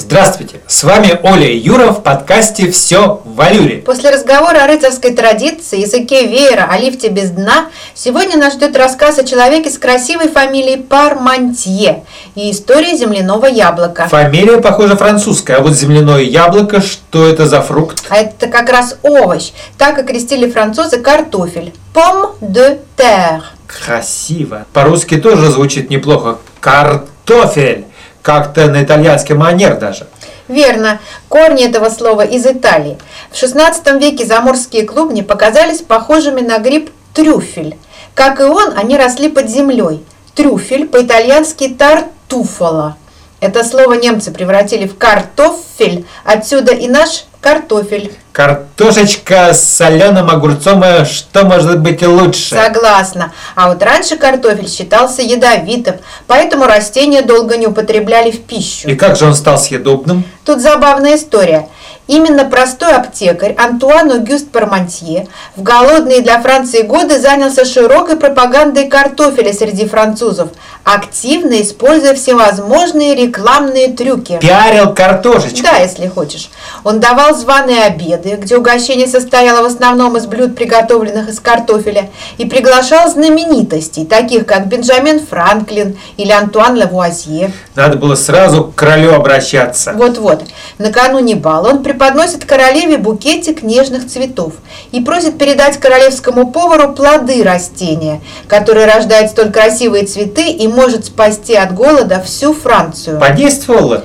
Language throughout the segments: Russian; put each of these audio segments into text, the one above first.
Здравствуйте, с вами Оля и Юра в подкасте «Все в валюре». После разговора о рыцарской традиции, языке веера, о лифте без дна, сегодня нас ждет рассказ о человеке с красивой фамилией Пармантье и история земляного яблока. Фамилия, похоже, французская, а вот земляное яблоко, что это за фрукт? А это как раз овощ. Так окрестили французы картофель. Pomme de terre. Красиво. По-русски тоже звучит неплохо. Картофель. Как-то на итальянский манер даже. Верно, корни этого слова из Италии. В XVI веке заморские клубни показались похожими на гриб трюфель. Как и он, они росли под землей. Трюфель по-итальянски тартуфола. Это слово немцы превратили в картофель, отсюда и наш картофель. Картошечка с соленым огурцом, э, что может быть лучше? Согласна. А вот раньше картофель считался ядовитым, поэтому растения долго не употребляли в пищу. И как же он стал съедобным? Тут забавная история. Именно простой аптекарь Антуан Огюст Пармантье в голодные для Франции годы занялся широкой пропагандой картофеля среди французов, активно используя всевозможные рекламные трюки. Пиарил картошечку. Да, если хочешь. Он давал званые обеды, где угощение состояло в основном из блюд, приготовленных из картофеля, и приглашал знаменитостей, таких как Бенджамин Франклин или Антуан Лавуазье. Надо было сразу к королю обращаться. Вот-вот. Накануне бала он преподносит королеве букетик нежных цветов и просит передать королевскому повару плоды растения, которые рождают столь красивые цветы и может спасти от голода всю Францию. Подействовало?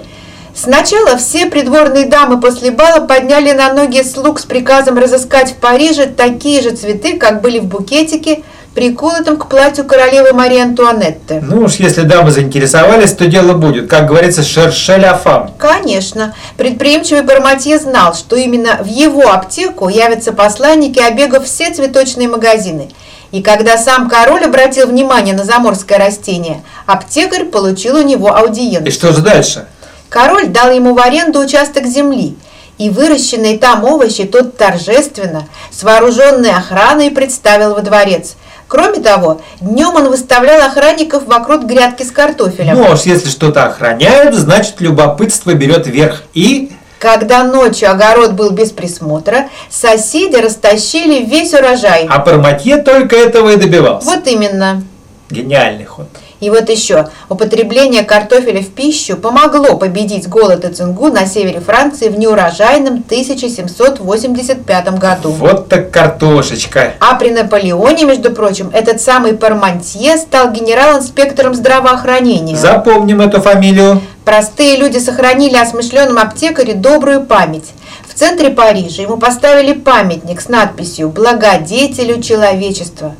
Сначала все придворные дамы после бала подняли на ноги слуг с приказом разыскать в Париже такие же цветы, как были в букетике, приколотом к платью королевы Марии Антуанетты. Ну уж если дамы заинтересовались, то дело будет. Как говорится, шерше ля фам. Конечно. Предприимчивый Барматье знал, что именно в его аптеку явятся посланники, обегав все цветочные магазины. И когда сам король обратил внимание на заморское растение, аптекарь получил у него И аудиенцию. что же дальше? Король дал ему в аренду участок земли, и выращенные там овощи тот торжественно, с вооруженной охраной представил во дворец. Кроме того, днем он выставлял охранников вокруг грядки с картофелем. Ну, а уж если что-то охраняют, значит любопытство берет верх. И Когда ночью огород был без присмотра, соседи растащили весь урожай. а Парматье только этого и добивался. Вот именно. Гениальный ход. И вот еще, употребление картофеля в пищу помогло победить голод и цингу на севере Франции в неурожайном 1785 году. Вот так картошечка. А при Наполеоне, между прочим, этот самый Пармантье стал генерал-инспектором здравоохранения. Запомним эту фамилию. Простые люди сохранили о смышленом аптекаре добрую память. В центре Парижа ему поставили памятник с надписью «Благодетелю человечества».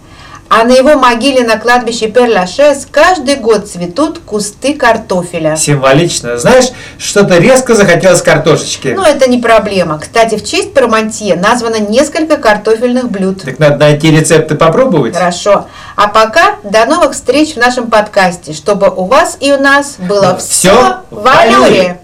А на его могиле на кладбище Перлашес каждый год цветут кусты картофеля. Символично. Знаешь, что-то резко захотелось картошечки. Но это не проблема. Кстати, в честь Пармантье названо несколько картофельных блюд. Так надо найти рецепты попробовать. Хорошо. А пока до новых встреч в нашем подкасте, чтобы у вас и у нас было все в в валюре. валюре.